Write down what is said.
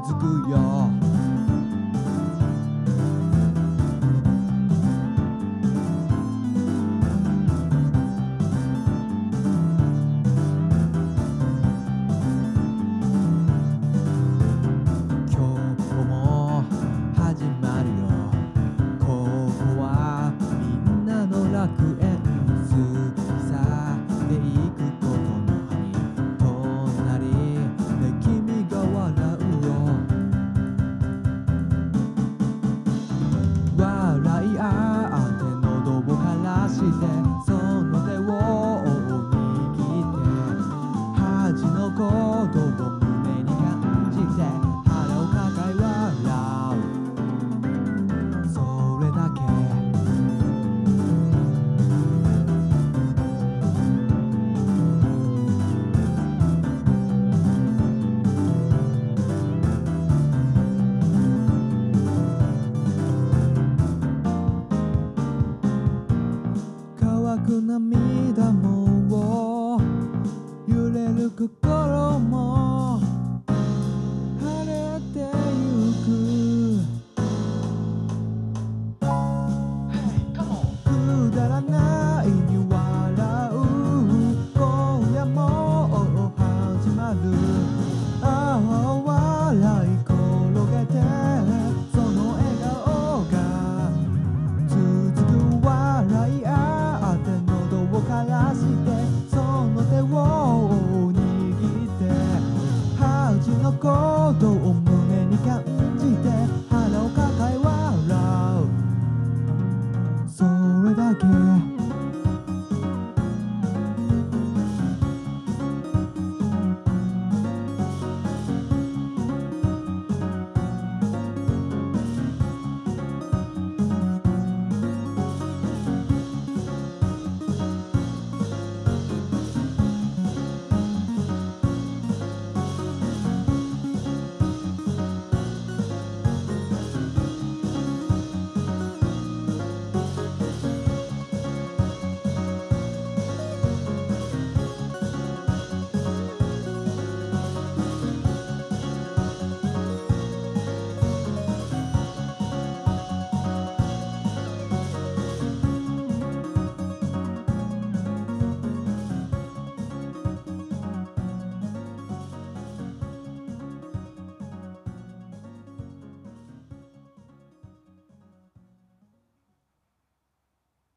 づくよ」「今日も始まるよ。ここはみんなの楽園」心も晴れてゆく、hey, くだらないに笑う。今夜も始まる。心